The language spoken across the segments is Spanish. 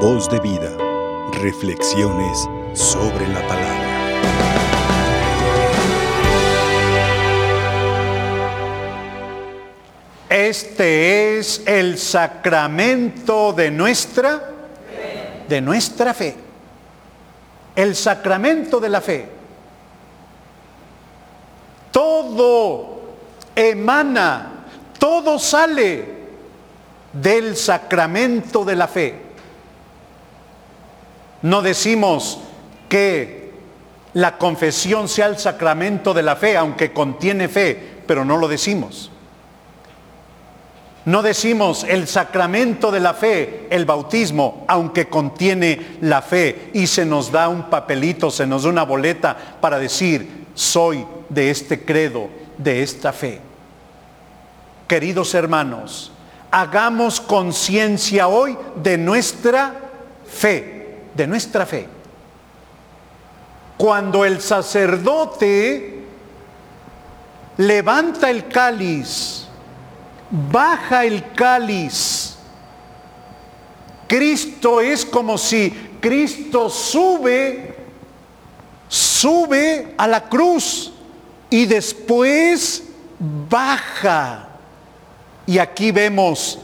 Voz de vida. Reflexiones sobre la palabra. Este es el sacramento de nuestra de nuestra fe. El sacramento de la fe. Todo emana, todo sale del sacramento de la fe. No decimos que la confesión sea el sacramento de la fe, aunque contiene fe, pero no lo decimos. No decimos el sacramento de la fe, el bautismo, aunque contiene la fe y se nos da un papelito, se nos da una boleta para decir, soy de este credo, de esta fe. Queridos hermanos, hagamos conciencia hoy de nuestra fe, de nuestra fe. Cuando el sacerdote levanta el cáliz, baja el cáliz, Cristo es como si Cristo sube, sube a la cruz y después baja y aquí vemos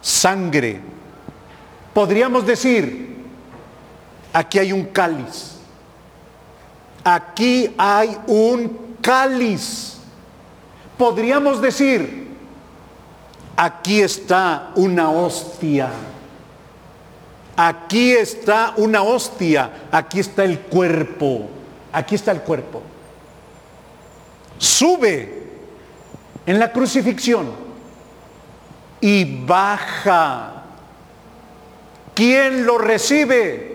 sangre. Podríamos decir, aquí hay un cáliz. Aquí hay un cáliz. Podríamos decir, aquí está una hostia. Aquí está una hostia. Aquí está el cuerpo. Aquí está el cuerpo. Sube en la crucifixión y baja. ¿Quién lo recibe?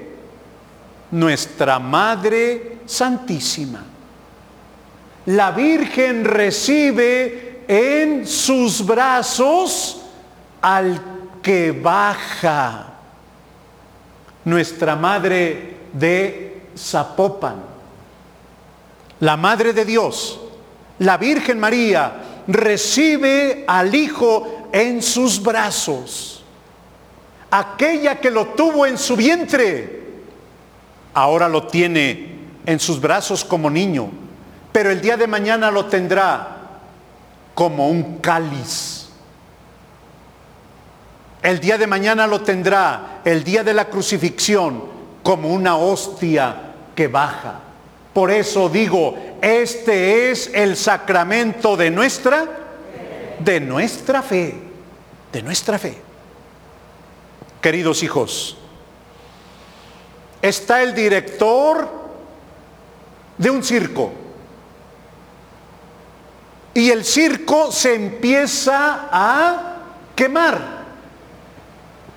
Nuestra Madre Santísima. La Virgen recibe en sus brazos al que baja. Nuestra Madre de Zapopan. La Madre de Dios, la Virgen María, recibe al Hijo en sus brazos. Aquella que lo tuvo en su vientre, ahora lo tiene en sus brazos como niño, pero el día de mañana lo tendrá como un cáliz. El día de mañana lo tendrá, el día de la crucifixión, como una hostia que baja. Por eso digo, este es el sacramento de nuestra de nuestra fe, de nuestra fe. Queridos hijos, está el director de un circo y el circo se empieza a quemar.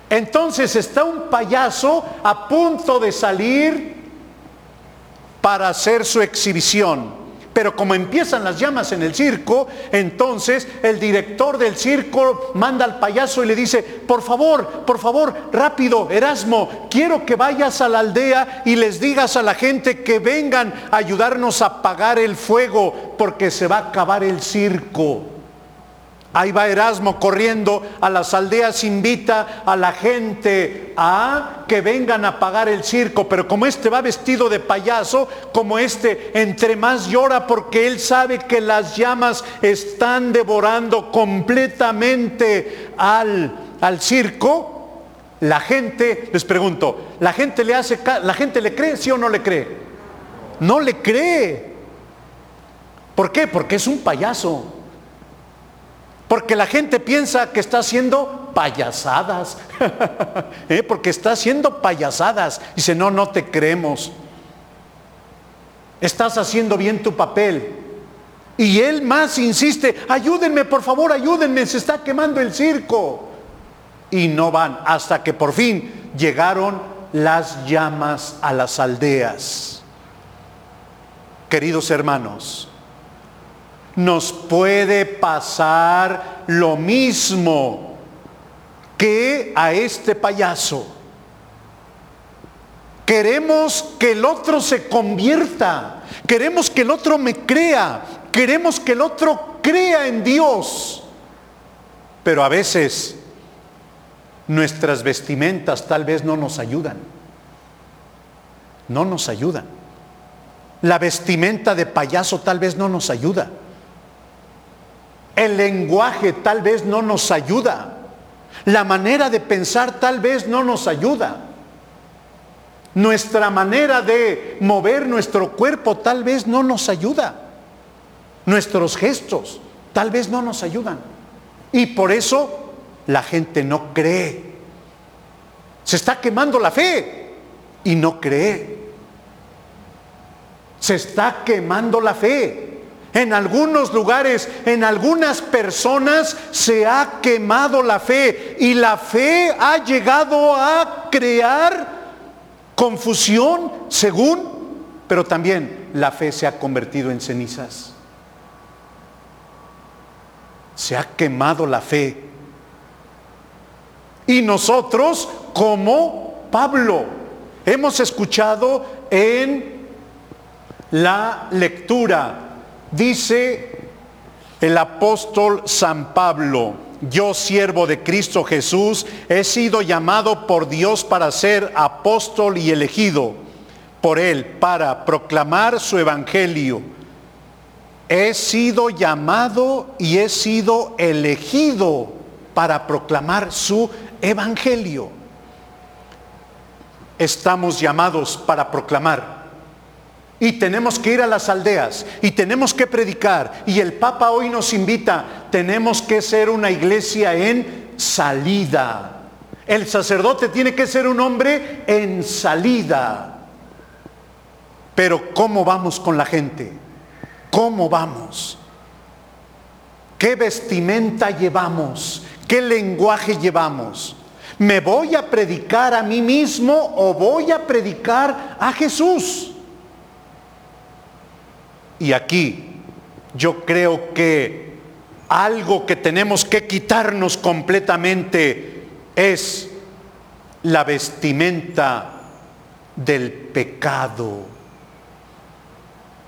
Entonces está un payaso a punto de salir para hacer su exhibición. Pero como empiezan las llamas en el circo, entonces el director del circo manda al payaso y le dice, por favor, por favor, rápido, Erasmo, quiero que vayas a la aldea y les digas a la gente que vengan a ayudarnos a apagar el fuego porque se va a acabar el circo. Ahí va Erasmo corriendo a las aldeas, invita a la gente a que vengan a pagar el circo, pero como este va vestido de payaso, como este entre más llora porque él sabe que las llamas están devorando completamente al, al circo, la gente, les pregunto, ¿la gente le hace, la gente le cree, sí o no le cree? No le cree. ¿Por qué? Porque es un payaso. Porque la gente piensa que está haciendo payasadas. ¿Eh? Porque está haciendo payasadas. Dice, no, no te creemos. Estás haciendo bien tu papel. Y él más insiste, ayúdenme, por favor, ayúdenme, se está quemando el circo. Y no van hasta que por fin llegaron las llamas a las aldeas. Queridos hermanos, nos puede pasar lo mismo que a este payaso. Queremos que el otro se convierta, queremos que el otro me crea, queremos que el otro crea en Dios. Pero a veces Nuestras vestimentas tal vez no nos ayudan. No nos ayudan. La vestimenta de payaso tal vez no nos ayuda. El lenguaje tal vez no nos ayuda. La manera de pensar tal vez no nos ayuda. Nuestra manera de mover nuestro cuerpo tal vez no nos ayuda. Nuestros gestos tal vez no nos ayudan. Y por eso la gente no cree. Se está quemando la fe y no cree. Se está quemando la fe. En algunos lugares, en algunas personas se ha quemado la fe y la fe ha llegado a crear confusión según, pero también la fe se ha convertido en cenizas. Se ha quemado la fe. Y nosotros, como Pablo, hemos escuchado en la lectura Dice el apóstol San Pablo, yo siervo de Cristo Jesús, he sido llamado por Dios para ser apóstol y elegido por Él para proclamar su evangelio. He sido llamado y he sido elegido para proclamar su evangelio. Estamos llamados para proclamar y tenemos que ir a las aldeas y tenemos que predicar. Y el Papa hoy nos invita, tenemos que ser una iglesia en salida. El sacerdote tiene que ser un hombre en salida. Pero ¿cómo vamos con la gente? ¿Cómo vamos? ¿Qué vestimenta llevamos? ¿Qué lenguaje llevamos? ¿Me voy a predicar a mí mismo o voy a predicar a Jesús? Y aquí yo creo que algo que tenemos que quitarnos completamente es la vestimenta del pecado.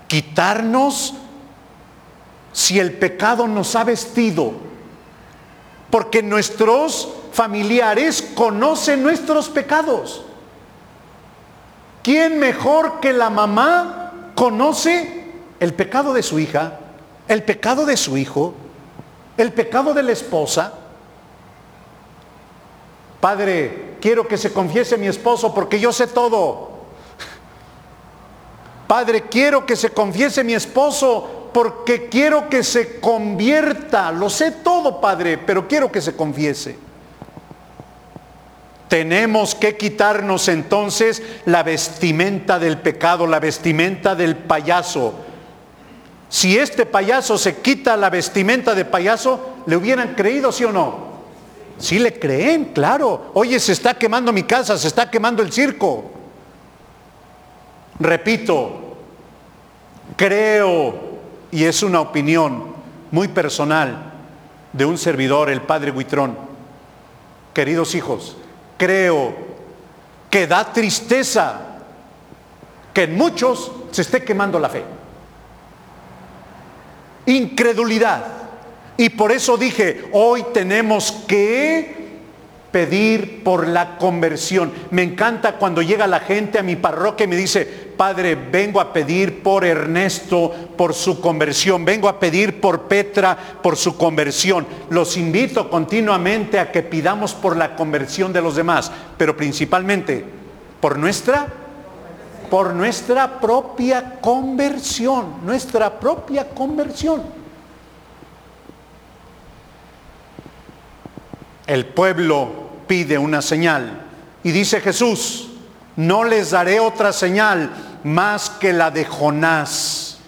Quitarnos si el pecado nos ha vestido, porque nuestros familiares conocen nuestros pecados. ¿Quién mejor que la mamá conoce el pecado de su hija, el pecado de su hijo, el pecado de la esposa. Padre, quiero que se confiese mi esposo porque yo sé todo. Padre, quiero que se confiese mi esposo porque quiero que se convierta. Lo sé todo, Padre, pero quiero que se confiese. Tenemos que quitarnos entonces la vestimenta del pecado, la vestimenta del payaso si este payaso se quita la vestimenta de payaso, ¿le hubieran creído, sí o no? Sí le creen, claro. Oye, se está quemando mi casa, se está quemando el circo. Repito, creo, y es una opinión muy personal de un servidor, el padre Huitrón, queridos hijos, creo que da tristeza que en muchos se esté quemando la fe incredulidad. Y por eso dije, hoy tenemos que pedir por la conversión. Me encanta cuando llega la gente a mi parroquia y me dice, Padre, vengo a pedir por Ernesto, por su conversión. Vengo a pedir por Petra, por su conversión. Los invito continuamente a que pidamos por la conversión de los demás, pero principalmente por nuestra por nuestra propia conversión, nuestra propia conversión. El pueblo pide una señal y dice Jesús, no les daré otra señal más que la de Jonás.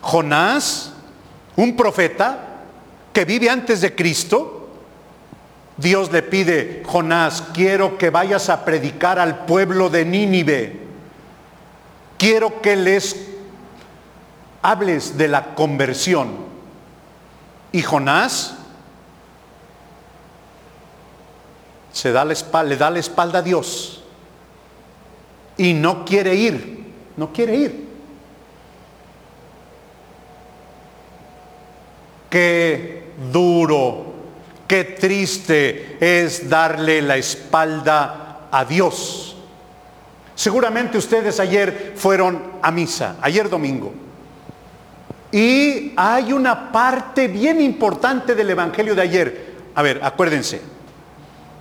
Jonás, un profeta que vive antes de Cristo, Dios le pide, Jonás, quiero que vayas a predicar al pueblo de Nínive. Quiero que les hables de la conversión. Y Jonás se da la espalda, le da la espalda a Dios y no quiere ir, no quiere ir. Qué duro Qué triste es darle la espalda a Dios. Seguramente ustedes ayer fueron a misa, ayer domingo. Y hay una parte bien importante del Evangelio de ayer. A ver, acuérdense,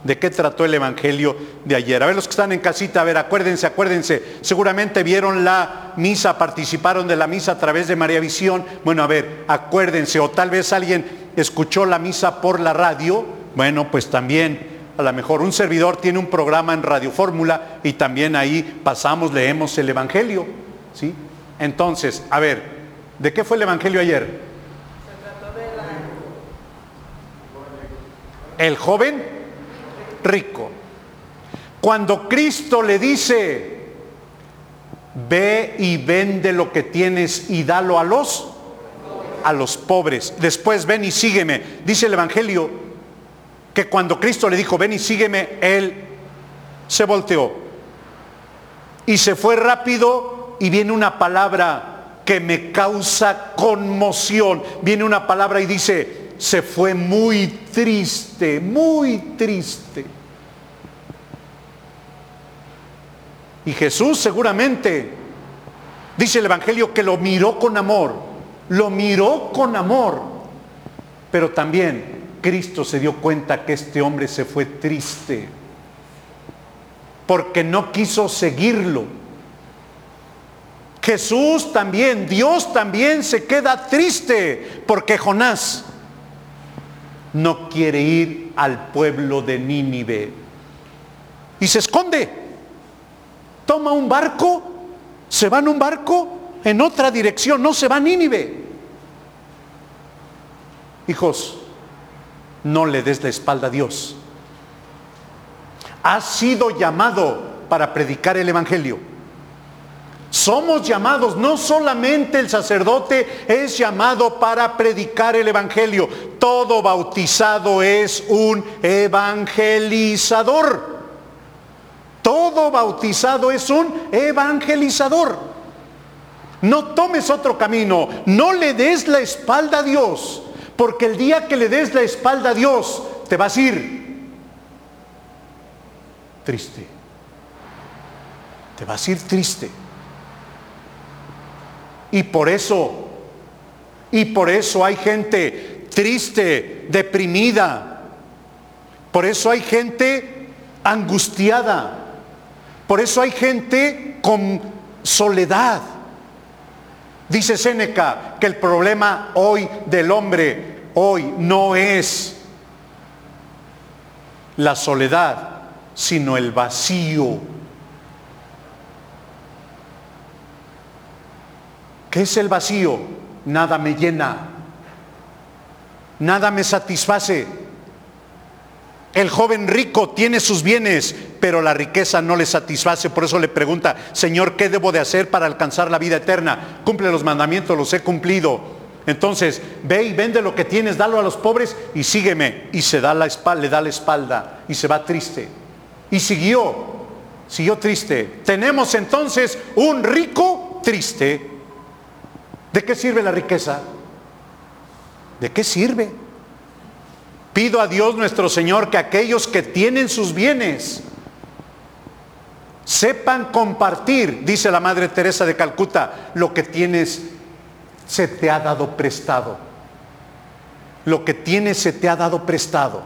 ¿de qué trató el Evangelio de ayer? A ver, los que están en casita, a ver, acuérdense, acuérdense. Seguramente vieron la misa, participaron de la misa a través de María Visión. Bueno, a ver, acuérdense, o tal vez alguien escuchó la misa por la radio, bueno, pues también a lo mejor un servidor tiene un programa en Radio Fórmula y también ahí pasamos, leemos el Evangelio, ¿sí? Entonces, a ver, ¿de qué fue el Evangelio ayer? El joven rico. Cuando Cristo le dice, ve y vende lo que tienes y dalo a los a los pobres. Después ven y sígueme. Dice el Evangelio que cuando Cristo le dijo, ven y sígueme, él se volteó. Y se fue rápido y viene una palabra que me causa conmoción. Viene una palabra y dice, se fue muy triste, muy triste. Y Jesús seguramente, dice el Evangelio, que lo miró con amor lo miró con amor, pero también Cristo se dio cuenta que este hombre se fue triste porque no quiso seguirlo. Jesús también, Dios también se queda triste porque Jonás no quiere ir al pueblo de Nínive y se esconde. Toma un barco, se va en un barco en otra dirección, no se va a Nínive. Hijos, no le des la espalda a Dios. Has sido llamado para predicar el Evangelio. Somos llamados, no solamente el sacerdote es llamado para predicar el Evangelio, todo bautizado es un evangelizador. Todo bautizado es un evangelizador. No tomes otro camino, no le des la espalda a Dios, porque el día que le des la espalda a Dios, te vas a ir triste. Te vas a ir triste. Y por eso, y por eso hay gente triste, deprimida. Por eso hay gente angustiada. Por eso hay gente con soledad. Dice Séneca que el problema hoy del hombre, hoy no es la soledad, sino el vacío. ¿Qué es el vacío? Nada me llena, nada me satisface. El joven rico tiene sus bienes, pero la riqueza no le satisface. Por eso le pregunta, Señor, ¿qué debo de hacer para alcanzar la vida eterna? Cumple los mandamientos, los he cumplido. Entonces, ve y vende lo que tienes, dalo a los pobres y sígueme. Y se da la le da la espalda y se va triste. Y siguió, siguió triste. Tenemos entonces un rico triste. ¿De qué sirve la riqueza? ¿De qué sirve? Pido a Dios nuestro Señor que aquellos que tienen sus bienes sepan compartir, dice la Madre Teresa de Calcuta, lo que tienes se te ha dado prestado. Lo que tienes se te ha dado prestado.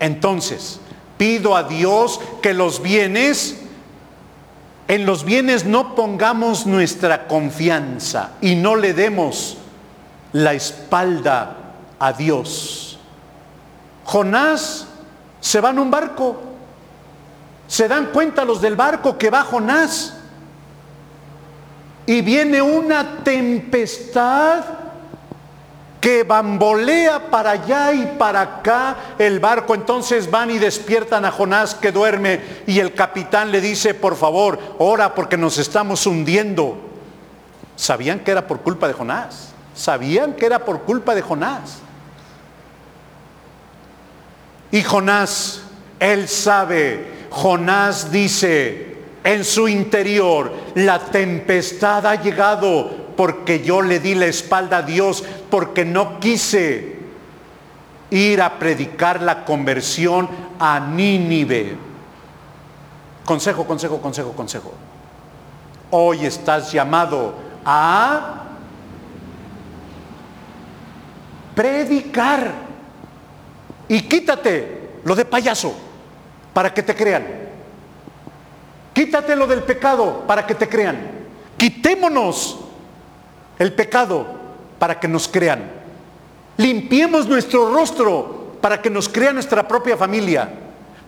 Entonces, pido a Dios que los bienes, en los bienes no pongamos nuestra confianza y no le demos la espalda a Dios. Jonás se va en un barco. Se dan cuenta los del barco que va Jonás. Y viene una tempestad que bambolea para allá y para acá el barco. Entonces van y despiertan a Jonás que duerme y el capitán le dice, por favor, ora porque nos estamos hundiendo. Sabían que era por culpa de Jonás. Sabían que era por culpa de Jonás. Y Jonás, él sabe, Jonás dice en su interior, la tempestad ha llegado porque yo le di la espalda a Dios, porque no quise ir a predicar la conversión a Nínive. Consejo, consejo, consejo, consejo. Hoy estás llamado a predicar. Y quítate lo de payaso para que te crean. Quítate lo del pecado para que te crean. Quitémonos el pecado para que nos crean. Limpiemos nuestro rostro para que nos crea nuestra propia familia,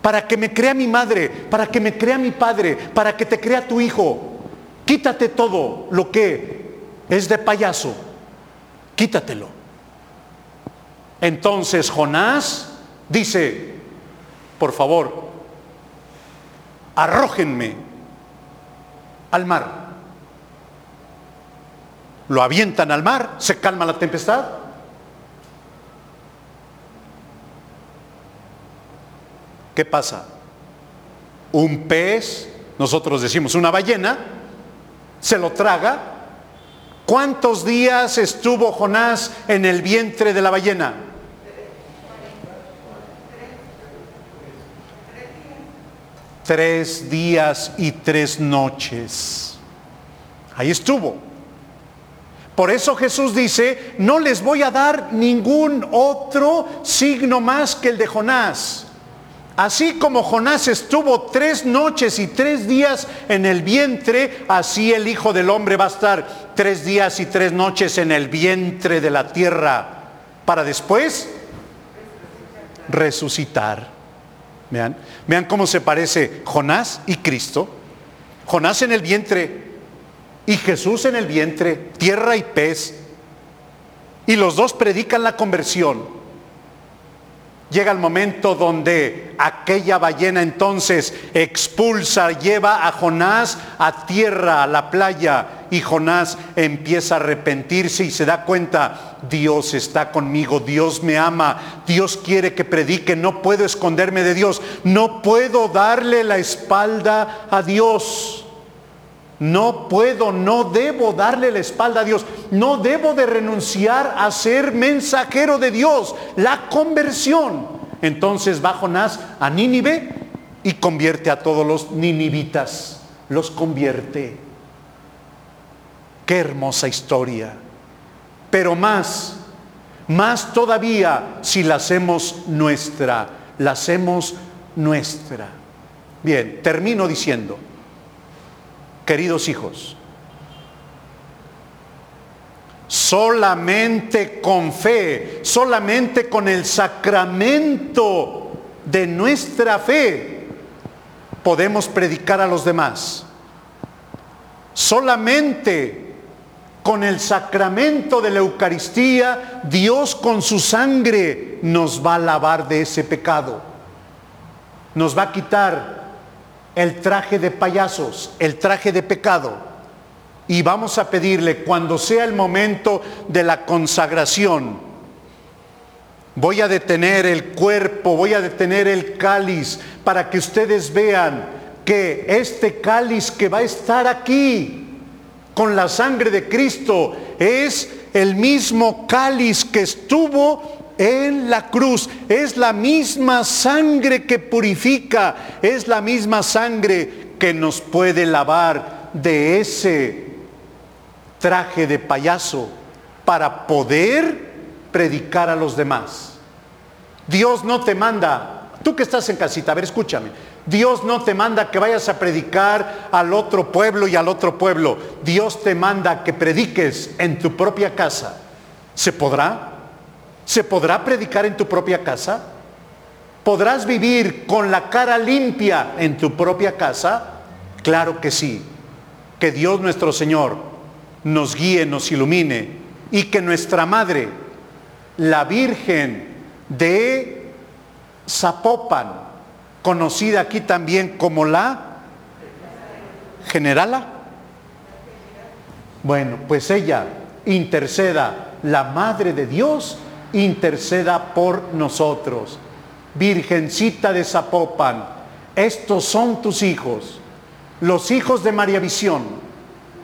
para que me crea mi madre, para que me crea mi padre, para que te crea tu hijo. Quítate todo lo que es de payaso. Quítatelo. Entonces Jonás dice, por favor, arrójenme al mar. Lo avientan al mar, se calma la tempestad. ¿Qué pasa? Un pez, nosotros decimos una ballena, se lo traga. ¿Cuántos días estuvo Jonás en el vientre de la ballena? Tres días y tres noches. Ahí estuvo. Por eso Jesús dice, no les voy a dar ningún otro signo más que el de Jonás. Así como Jonás estuvo tres noches y tres días en el vientre, así el Hijo del Hombre va a estar tres días y tres noches en el vientre de la tierra para después resucitar. Vean, vean cómo se parece Jonás y Cristo. Jonás en el vientre y Jesús en el vientre, tierra y pez. Y los dos predican la conversión. Llega el momento donde aquella ballena entonces expulsa, lleva a Jonás a tierra, a la playa, y Jonás empieza a arrepentirse y se da cuenta, Dios está conmigo, Dios me ama, Dios quiere que predique, no puedo esconderme de Dios, no puedo darle la espalda a Dios. No puedo, no debo darle la espalda a Dios. No debo de renunciar a ser mensajero de Dios. La conversión. Entonces va Jonás a Nínive y convierte a todos los ninivitas. Los convierte. Qué hermosa historia. Pero más, más todavía si la hacemos nuestra. La hacemos nuestra. Bien, termino diciendo queridos hijos, solamente con fe, solamente con el sacramento de nuestra fe, podemos predicar a los demás. Solamente con el sacramento de la Eucaristía, Dios con su sangre nos va a lavar de ese pecado. Nos va a quitar el traje de payasos, el traje de pecado. Y vamos a pedirle, cuando sea el momento de la consagración, voy a detener el cuerpo, voy a detener el cáliz, para que ustedes vean que este cáliz que va a estar aquí, con la sangre de Cristo, es el mismo cáliz que estuvo en la cruz. Es la misma sangre que purifica, es la misma sangre que nos puede lavar de ese traje de payaso para poder predicar a los demás. Dios no te manda, tú que estás en casita, a ver, escúchame. Dios no te manda que vayas a predicar al otro pueblo y al otro pueblo. Dios te manda que prediques en tu propia casa. ¿Se podrá? ¿Se podrá predicar en tu propia casa? ¿Podrás vivir con la cara limpia en tu propia casa? Claro que sí. Que Dios nuestro Señor nos guíe, nos ilumine y que nuestra Madre, la Virgen de Zapopan, conocida aquí también como la generala, bueno, pues ella interceda, la Madre de Dios, interceda por nosotros. Virgencita de Zapopan, estos son tus hijos, los hijos de María Visión.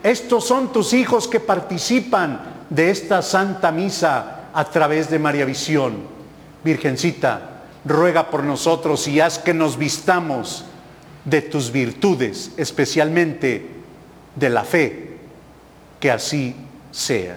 Estos son tus hijos que participan de esta Santa Misa a través de María Visión. Virgencita, ruega por nosotros y haz que nos vistamos de tus virtudes, especialmente de la fe, que así sea.